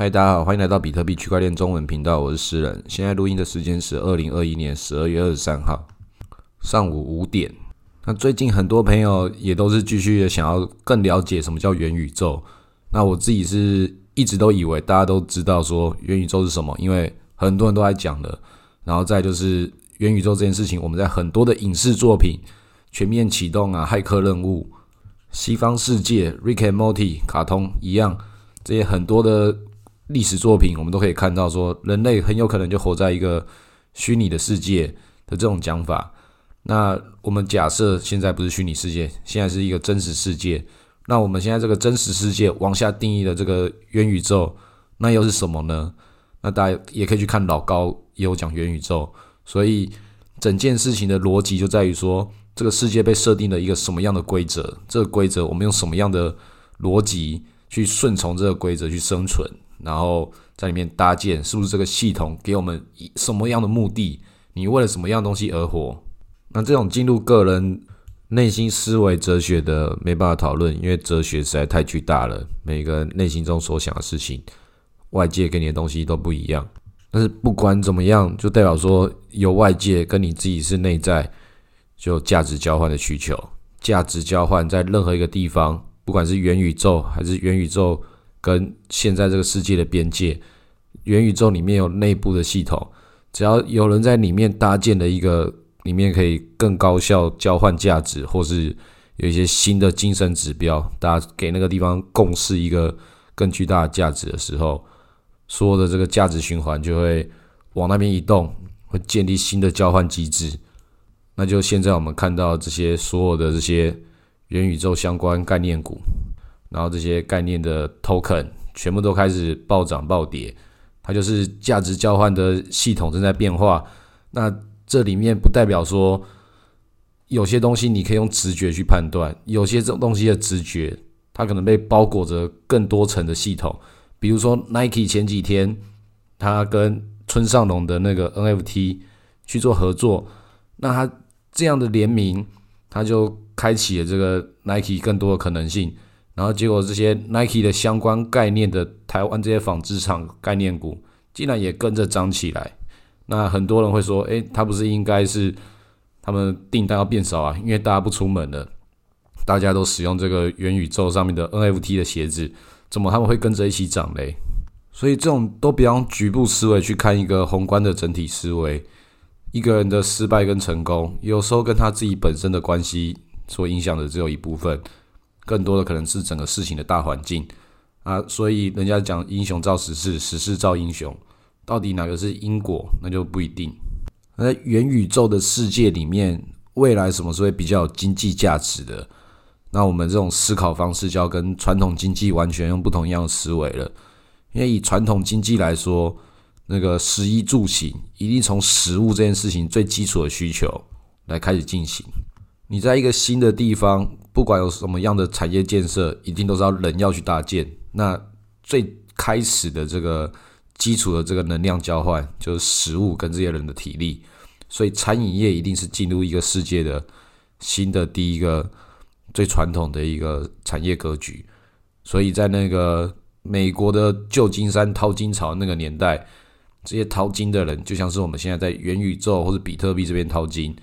嗨，大家好，欢迎来到比特币区块链中文频道，我是诗人。现在录音的时间是二零二一年十二月二十三号上午五点。那最近很多朋友也都是继续的想要更了解什么叫元宇宙。那我自己是一直都以为大家都知道说元宇宙是什么，因为很多人都在讲的。然后再就是元宇宙这件事情，我们在很多的影视作品、全面启动啊、骇客任务、西方世界、Rick and Morty 卡通一样，这些很多的。历史作品，我们都可以看到说，人类很有可能就活在一个虚拟的世界的这种讲法。那我们假设现在不是虚拟世界，现在是一个真实世界。那我们现在这个真实世界往下定义的这个元宇宙，那又是什么呢？那大家也可以去看老高也有讲元宇宙。所以整件事情的逻辑就在于说，这个世界被设定了一个什么样的规则？这个规则我们用什么样的逻辑去顺从这个规则去生存？然后在里面搭建，是不是这个系统给我们以什么样的目的？你为了什么样东西而活？那这种进入个人内心思维哲学的没办法讨论，因为哲学实在太巨大了。每个内心中所想的事情，外界给你的东西都不一样。但是不管怎么样，就代表说有外界跟你自己是内在就价值交换的需求。价值交换在任何一个地方，不管是元宇宙还是元宇宙。跟现在这个世界的边界，元宇宙里面有内部的系统，只要有人在里面搭建了一个，里面可以更高效交换价值，或是有一些新的精神指标，大家给那个地方共识一个更巨大的价值的时候，所有的这个价值循环就会往那边移动，会建立新的交换机制。那就现在我们看到这些所有的这些元宇宙相关概念股。然后这些概念的 token 全部都开始暴涨暴跌，它就是价值交换的系统正在变化。那这里面不代表说有些东西你可以用直觉去判断，有些这种东西的直觉它可能被包裹着更多层的系统。比如说 Nike 前几天他跟村上隆的那个 NFT 去做合作，那他这样的联名，他就开启了这个 Nike 更多的可能性。然后结果，这些 Nike 的相关概念的台湾这些纺织厂概念股，竟然也跟着涨起来。那很多人会说：“诶，它不是应该是他们订单要变少啊？因为大家不出门了，大家都使用这个元宇宙上面的 NFT 的鞋子，怎么他们会跟着一起涨嘞？”所以这种都不要用局部思维去看一个宏观的整体思维。一个人的失败跟成功，有时候跟他自己本身的关系所影响的只有一部分。更多的可能是整个事情的大环境啊，所以人家讲英雄造时势，时势造英雄，到底哪个是因果，那就不一定。在元宇宙的世界里面，未来什么是会比较有经济价值的？那我们这种思考方式就要跟传统经济完全用不同样的思维了。因为以传统经济来说，那个食衣住行一定从食物这件事情最基础的需求来开始进行。你在一个新的地方，不管有什么样的产业建设，一定都是要人要去搭建。那最开始的这个基础的这个能量交换，就是食物跟这些人的体力。所以餐饮业一定是进入一个世界的新的第一个最传统的一个产业格局。所以在那个美国的旧金山淘金潮那个年代，这些淘金的人就像是我们现在在元宇宙或者比特币这边淘金。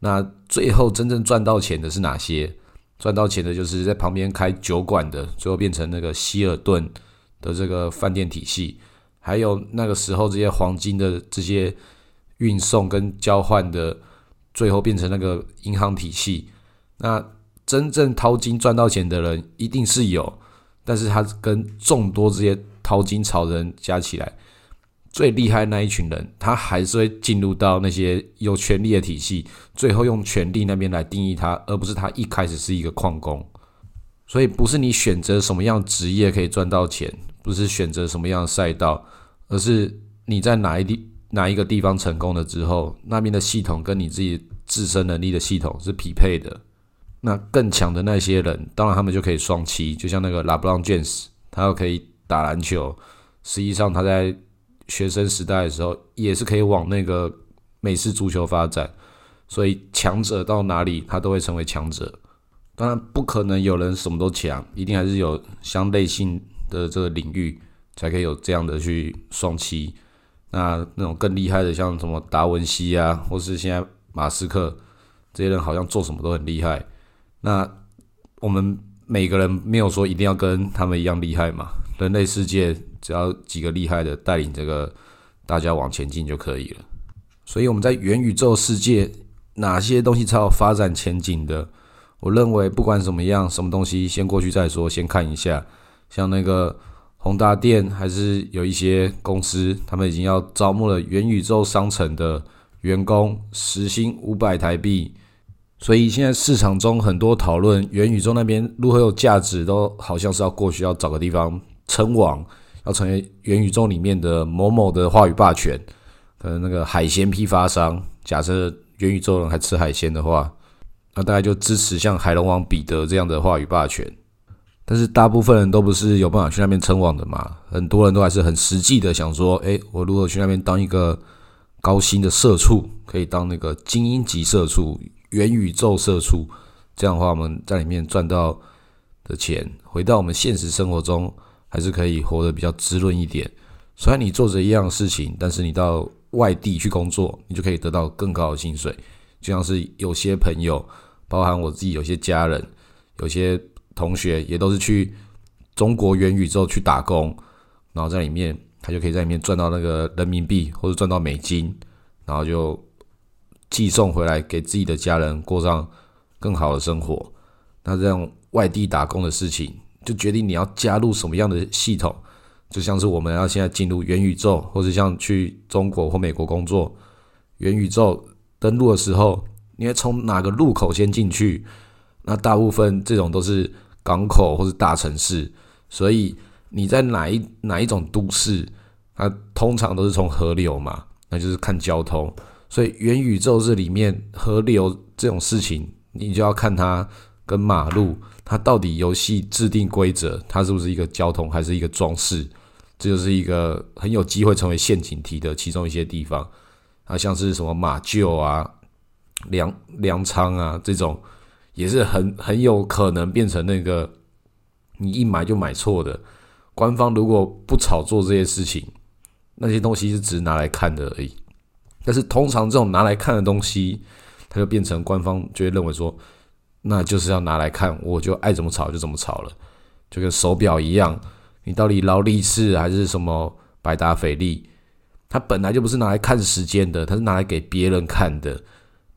那最后真正赚到钱的是哪些？赚到钱的就是在旁边开酒馆的，最后变成那个希尔顿的这个饭店体系，还有那个时候这些黄金的这些运送跟交换的，最后变成那个银行体系。那真正淘金赚到钱的人一定是有，但是他跟众多这些淘金潮人加起来。最厉害那一群人，他还是会进入到那些有权力的体系，最后用权力那边来定义他，而不是他一开始是一个矿工。所以不是你选择什么样职业可以赚到钱，不是选择什么样的赛道，而是你在哪一地哪一个地方成功了之后，那边的系统跟你自己自身能力的系统是匹配的。那更强的那些人，当然他们就可以双栖，就像那个拉布朗·詹姆斯他又可以打篮球，实际上他在。学生时代的时候，也是可以往那个美式足球发展，所以强者到哪里，他都会成为强者。当然，不可能有人什么都强，一定还是有相类性的这个领域，才可以有这样的去双栖。那那种更厉害的，像什么达文西啊，或是现在马斯克这些人，好像做什么都很厉害。那我们每个人没有说一定要跟他们一样厉害嘛？人类世界只要几个厉害的带领这个大家往前进就可以了。所以我们在元宇宙世界，哪些东西才有发展前景的？我认为不管怎么样，什么东西先过去再说，先看一下。像那个宏达电，还是有一些公司，他们已经要招募了元宇宙商城的员工，时薪五百台币。所以现在市场中很多讨论元宇宙那边如何有价值，都好像是要过去要找个地方称王，要成为元宇宙里面的某某的话语霸权。可能那个海鲜批发商，假设元宇宙人还吃海鲜的话，那大概就支持像海龙王彼得这样的话语霸权。但是大部分人都不是有办法去那边称王的嘛，很多人都还是很实际的想说，诶，我如果去那边当一个高薪的社畜，可以当那个精英级社畜。元宇宙社畜，这样的话，我们在里面赚到的钱，回到我们现实生活中，还是可以活得比较滋润一点。虽然你做着一样的事情，但是你到外地去工作，你就可以得到更高的薪水。就像是有些朋友，包含我自己，有些家人，有些同学，也都是去中国元宇宙去打工，然后在里面，他就可以在里面赚到那个人民币或者赚到美金，然后就。寄送回来给自己的家人过上更好的生活。那这样外地打工的事情，就决定你要加入什么样的系统。就像是我们要现在进入元宇宙，或者像去中国或美国工作，元宇宙登陆的时候，你会从哪个入口先进去？那大部分这种都是港口或是大城市，所以你在哪一哪一种都市，它通常都是从河流嘛，那就是看交通。所以元宇宙这里面河流这种事情，你就要看它跟马路，它到底游戏制定规则，它是不是一个交通还是一个装饰？这就是一个很有机会成为陷阱题的其中一些地方啊，像是什么马厩啊、粮粮仓啊这种，也是很很有可能变成那个你一买就买错的。官方如果不炒作这些事情，那些东西是只拿来看的而已。但是通常这种拿来看的东西，它就变成官方就会认为说，那就是要拿来看，我就爱怎么炒就怎么炒了，就跟手表一样，你到底劳力士还是什么百达翡丽，它本来就不是拿来看时间的，它是拿来给别人看的。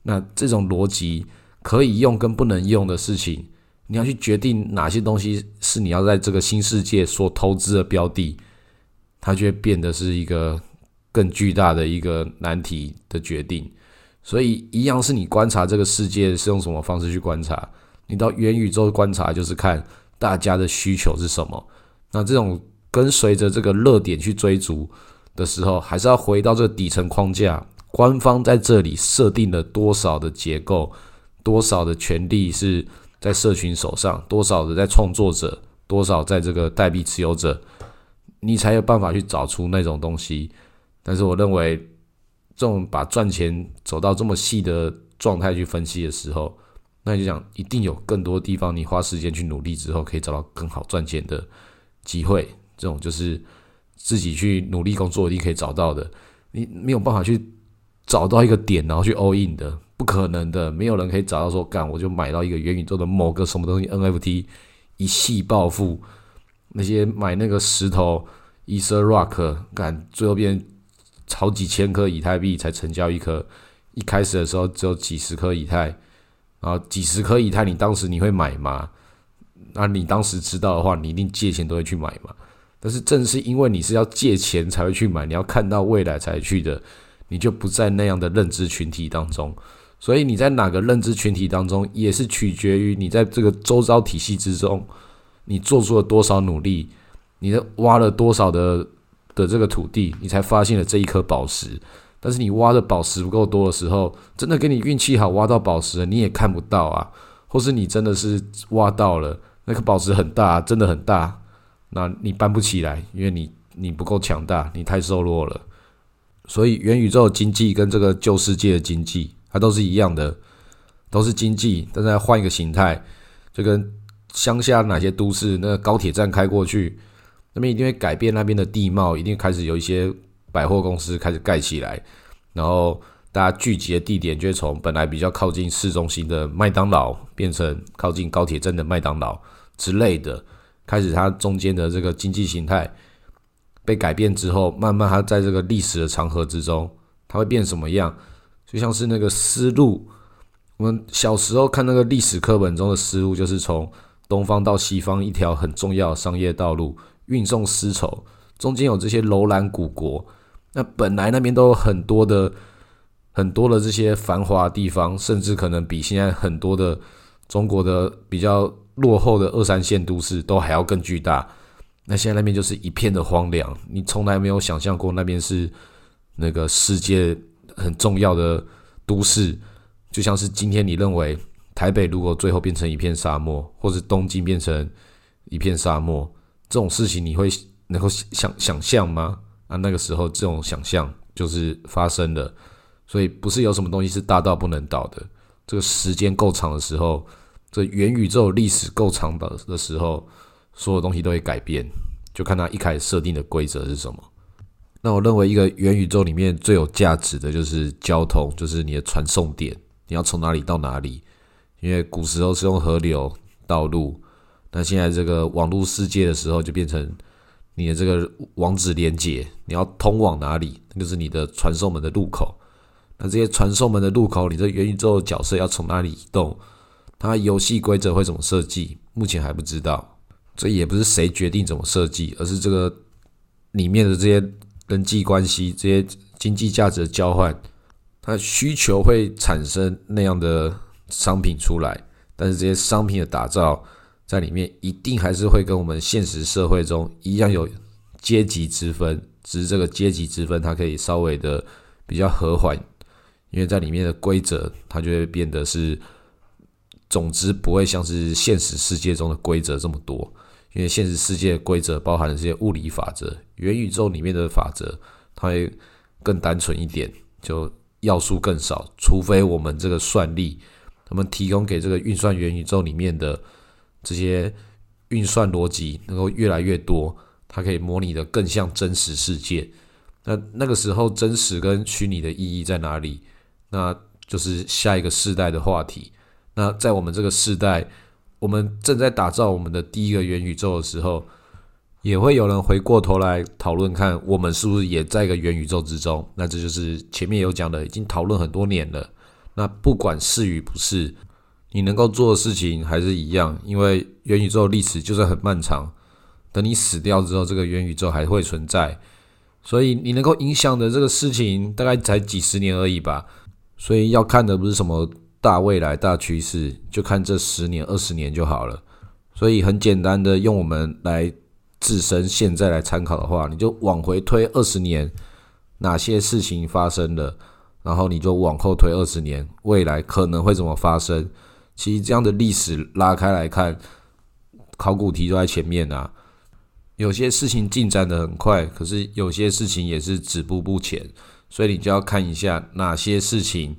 那这种逻辑可以用跟不能用的事情，你要去决定哪些东西是你要在这个新世界所投资的标的，它就会变得是一个。更巨大的一个难题的决定，所以一样是你观察这个世界是用什么方式去观察。你到元宇宙观察，就是看大家的需求是什么。那这种跟随着这个热点去追逐的时候，还是要回到这个底层框架。官方在这里设定了多少的结构，多少的权利是在社群手上，多少的在创作者，多少在这个代币持有者，你才有办法去找出那种东西。但是我认为，这种把赚钱走到这么细的状态去分析的时候，那你就讲一定有更多地方，你花时间去努力之后，可以找到更好赚钱的机会。这种就是自己去努力工作一定可以找到的。你没有办法去找到一个点，然后去 all in 的，不可能的。没有人可以找到说，干我就买到一个元宇宙的某个什么东西 NFT，一系暴富。那些买那个石头 e t h e Rock，干最后变。好几千颗以太币才成交一颗，一开始的时候只有几十颗以太，然后几十颗以太，你当时你会买吗？那你当时知道的话，你一定借钱都会去买嘛。但是正是因为你是要借钱才会去买，你要看到未来才去的，你就不在那样的认知群体当中。所以你在哪个认知群体当中，也是取决于你在这个周遭体系之中，你做出了多少努力，你的挖了多少的。的这个土地，你才发现了这一颗宝石。但是你挖的宝石不够多的时候，真的给你运气好挖到宝石，你也看不到啊。或是你真的是挖到了那颗宝石很大，真的很大，那你搬不起来，因为你你不够强大，你太瘦弱了。所以元宇宙经济跟这个旧世界的经济，它都是一样的，都是经济，但是要换一个形态，就跟乡下哪些都市那个高铁站开过去。那边一定会改变那边的地貌，一定开始有一些百货公司开始盖起来，然后大家聚集的地点就会从本来比较靠近市中心的麦当劳变成靠近高铁站的麦当劳之类的，开始它中间的这个经济形态被改变之后，慢慢它在这个历史的长河之中，它会变什么样？就像是那个丝路，我们小时候看那个历史课本中的丝路，就是从东方到西方一条很重要的商业道路。运送丝绸，中间有这些楼兰古国，那本来那边都有很多的、很多的这些繁华地方，甚至可能比现在很多的中国的比较落后的二三线都市都还要更巨大。那现在那边就是一片的荒凉，你从来没有想象过那边是那个世界很重要的都市，就像是今天你认为台北如果最后变成一片沙漠，或者东京变成一片沙漠。这种事情你会能够想想象吗？啊，那个时候这种想象就是发生了，所以不是有什么东西是大到不能倒的。这个时间够长的时候，这元宇宙历史够长的的时候，所有东西都会改变，就看它一开始设定的规则是什么。那我认为一个元宇宙里面最有价值的就是交通，就是你的传送点，你要从哪里到哪里？因为古时候是用河流、道路。那现在这个网络世界的时候，就变成你的这个网址连接，你要通往哪里，就是你的传送门的入口。那这些传送门的入口，你这元宇宙角色要从哪里移动？它游戏规则会怎么设计？目前还不知道。这也不是谁决定怎么设计，而是这个里面的这些人际关系、这些经济价值的交换，它需求会产生那样的商品出来。但是这些商品的打造，在里面一定还是会跟我们现实社会中一样有阶级之分，只是这个阶级之分它可以稍微的比较和缓，因为在里面的规则它就会变得是，总之不会像是现实世界中的规则这么多，因为现实世界规则包含这些物理法则，元宇宙里面的法则它会更单纯一点，就要素更少，除非我们这个算力，他们提供给这个运算元宇宙里面的。这些运算逻辑能够越来越多，它可以模拟的更像真实世界。那那个时候，真实跟虚拟的意义在哪里？那就是下一个世代的话题。那在我们这个世代，我们正在打造我们的第一个元宇宙的时候，也会有人回过头来讨论，看我们是不是也在一个元宇宙之中？那这就是前面有讲的，已经讨论很多年了。那不管是与不是。你能够做的事情还是一样，因为元宇宙历史就是很漫长。等你死掉之后，这个元宇宙还会存在，所以你能够影响的这个事情大概才几十年而已吧。所以要看的不是什么大未来、大趋势，就看这十年、二十年就好了。所以很简单的，用我们来自身现在来参考的话，你就往回推二十年，哪些事情发生了，然后你就往后推二十年，未来可能会怎么发生。其实这样的历史拉开来看，考古题都在前面啊。有些事情进展的很快，可是有些事情也是止步不前，所以你就要看一下哪些事情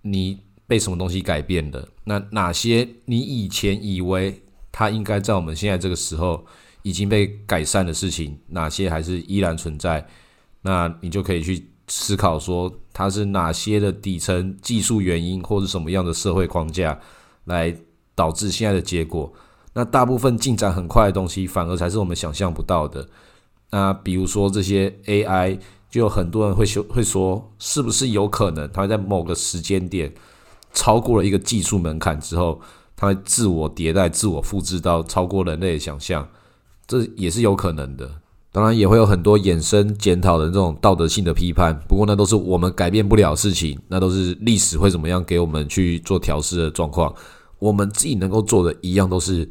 你被什么东西改变了，那哪些你以前以为它应该在我们现在这个时候已经被改善的事情，哪些还是依然存在，那你就可以去思考说它是哪些的底层技术原因，或者什么样的社会框架。来导致现在的结果，那大部分进展很快的东西，反而才是我们想象不到的。那比如说这些 AI，就有很多人会说，会说是不是有可能，它在某个时间点超过了一个技术门槛之后，它会自我迭代、自我复制到超过人类的想象，这也是有可能的。当然也会有很多衍生检讨的这种道德性的批判，不过那都是我们改变不了的事情，那都是历史会怎么样给我们去做调试的状况。我们自己能够做的一样都是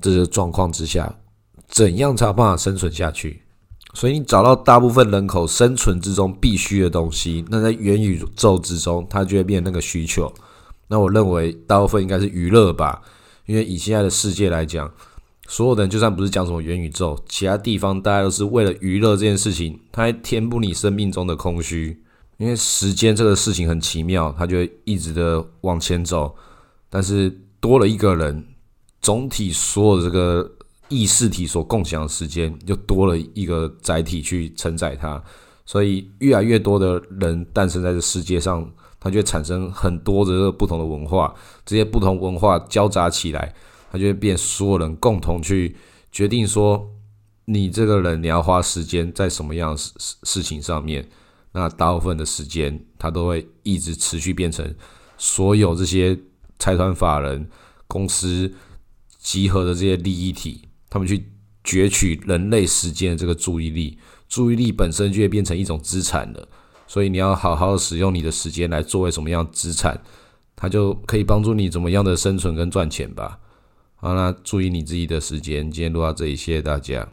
这些状况之下，怎样才有办法生存下去？所以你找到大部分人口生存之中必须的东西，那在元宇宙之中，它就会变那个需求。那我认为大部分应该是娱乐吧，因为以现在的世界来讲。所有的人就算不是讲什么元宇宙，其他地方大家都是为了娱乐这件事情，它还填补你生命中的空虚。因为时间这个事情很奇妙，它就会一直的往前走。但是多了一个人，总体所有的这个意识体所共享的时间，就多了一个载体去承载它。所以，越来越多的人诞生在这世界上，它就会产生很多的不同的文化。这些不同文化交杂起来，它就会变所有人共同去决定说，你这个人你要花时间在什么样的事事情上面。那大部分的时间，它都会一直持续变成所有这些财团法人公司集合的这些利益体，他们去攫取人类时间的这个注意力。注意力本身就会变成一种资产了，所以你要好好使用你的时间来作为什么样资产，它就可以帮助你怎么样的生存跟赚钱吧。好，那注意你自己的时间。今天录到这里，谢谢大家。